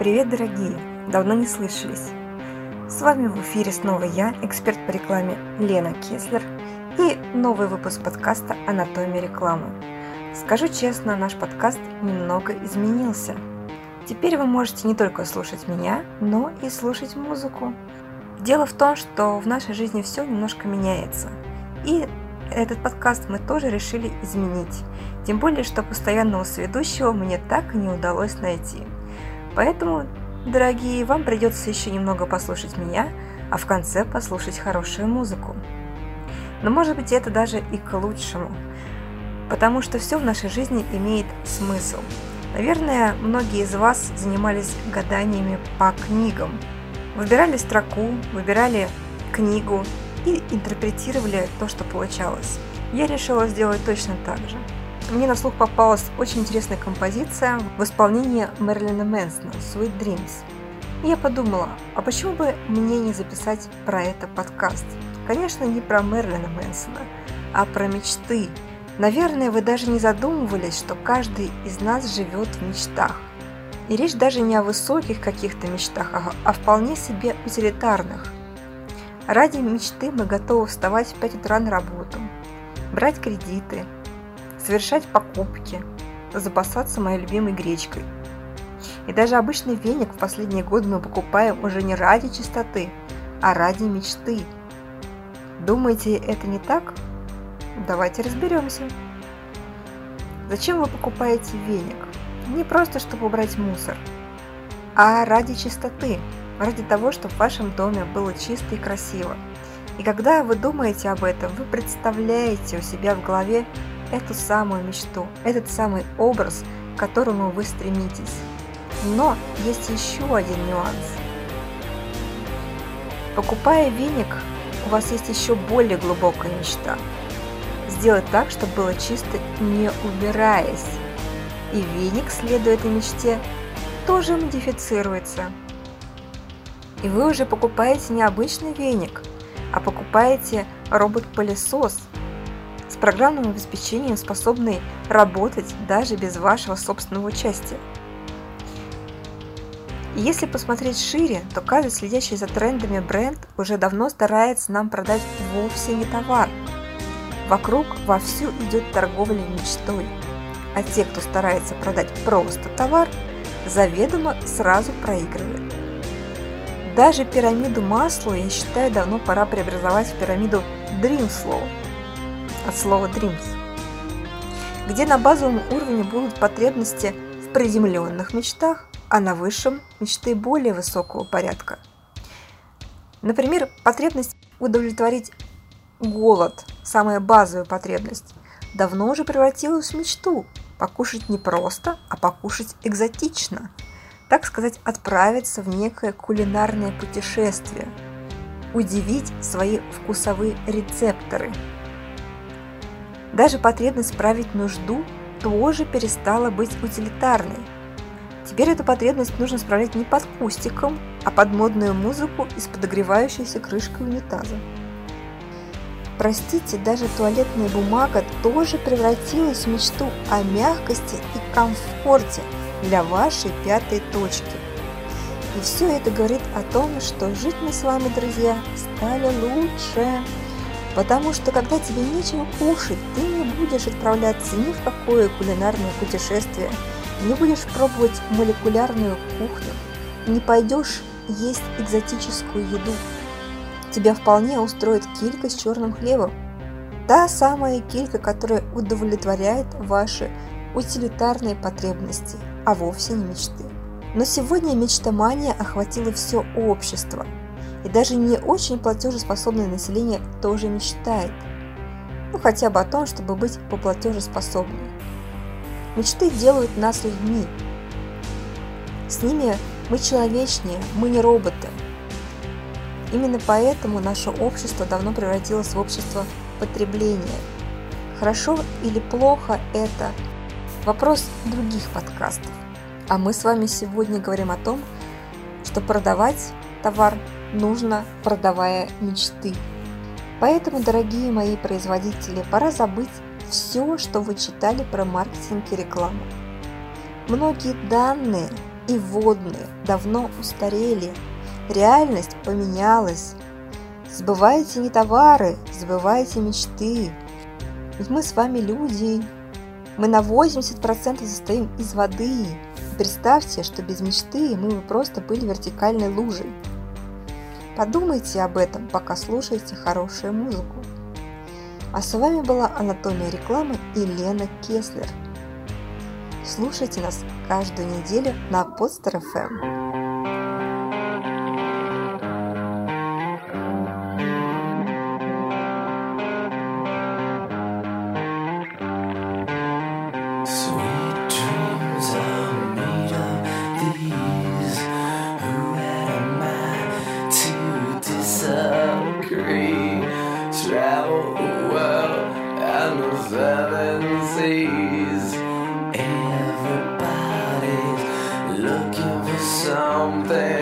Привет, дорогие! Давно не слышались. С вами в эфире снова я, эксперт по рекламе Лена Кеслер и новый выпуск подкаста «Анатомия рекламы». Скажу честно, наш подкаст немного изменился. Теперь вы можете не только слушать меня, но и слушать музыку. Дело в том, что в нашей жизни все немножко меняется. И этот подкаст мы тоже решили изменить. Тем более, что постоянного сведущего мне так и не удалось найти – Поэтому, дорогие, вам придется еще немного послушать меня, а в конце послушать хорошую музыку. Но может быть это даже и к лучшему, потому что все в нашей жизни имеет смысл. Наверное, многие из вас занимались гаданиями по книгам. Выбирали строку, выбирали книгу и интерпретировали то, что получалось. Я решила сделать точно так же мне на слух попалась очень интересная композиция в исполнении Мерлина Мэнсона «Sweet Dreams». И я подумала, а почему бы мне не записать про это подкаст? Конечно, не про Мерлина Мэнсона, а про мечты. Наверное, вы даже не задумывались, что каждый из нас живет в мечтах. И речь даже не о высоких каких-то мечтах, а о вполне себе утилитарных. Ради мечты мы готовы вставать в 5 утра на работу, брать кредиты, совершать покупки, запасаться моей любимой гречкой. И даже обычный веник в последние годы мы покупаем уже не ради чистоты, а ради мечты. Думаете, это не так? Давайте разберемся. Зачем вы покупаете веник? Не просто, чтобы убрать мусор, а ради чистоты, ради того, чтобы в вашем доме было чисто и красиво. И когда вы думаете об этом, вы представляете у себя в голове эту самую мечту, этот самый образ, к которому вы стремитесь. Но есть еще один нюанс. Покупая веник, у вас есть еще более глубокая мечта. Сделать так, чтобы было чисто, не убираясь. И веник, следуя этой мечте, тоже модифицируется. И вы уже покупаете не обычный веник, а покупаете робот-пылесос – программным обеспечением, способный работать даже без вашего собственного участия. Если посмотреть шире, то каждый следящий за трендами бренд уже давно старается нам продать вовсе не товар. Вокруг вовсю идет торговля мечтой, а те, кто старается продать просто товар, заведомо сразу проигрывают. Даже пирамиду масла, я считаю, давно пора преобразовать в пирамиду Dreamflow – от слова dreams, где на базовом уровне будут потребности в приземленных мечтах, а на высшем – мечты более высокого порядка. Например, потребность удовлетворить голод, самая базовая потребность, давно уже превратилась в мечту – покушать не просто, а покушать экзотично, так сказать, отправиться в некое кулинарное путешествие, удивить свои вкусовые рецепторы – даже потребность справить нужду тоже перестала быть утилитарной. Теперь эту потребность нужно справлять не под кустиком, а под модную музыку из подогревающейся крышкой унитаза. Простите, даже туалетная бумага тоже превратилась в мечту о мягкости и комфорте для вашей пятой точки. И все это говорит о том, что жить мы с вами, друзья, стали лучше. Потому что когда тебе нечего кушать, ты не будешь отправляться ни в какое кулинарное путешествие, не будешь пробовать молекулярную кухню, не пойдешь есть экзотическую еду. Тебя вполне устроит килька с черным хлебом. Та самая килька, которая удовлетворяет ваши утилитарные потребности, а вовсе не мечты. Но сегодня мечтомания охватила все общество – и даже не очень платежеспособное население тоже мечтает. Ну, хотя бы о том, чтобы быть поплатежеспособным. Мечты делают нас людьми. С ними мы человечнее, мы не роботы. Именно поэтому наше общество давно превратилось в общество потребления. Хорошо или плохо это вопрос других подкастов. А мы с вами сегодня говорим о том, что продавать товар нужно, продавая мечты. Поэтому, дорогие мои производители, пора забыть все, что вы читали про маркетинг и рекламу. Многие данные и водные давно устарели. Реальность поменялась. Забывайте не товары, забывайте мечты. Ведь мы с вами люди. Мы на 80% состоим из воды. представьте, что без мечты мы бы просто были вертикальной лужей. Подумайте об этом, пока слушаете хорошую музыку. А с вами была Анатомия рекламы и Лена Кеслер. Слушайте нас каждую неделю на Подстер FM. seven seas. Everybody's looking for something.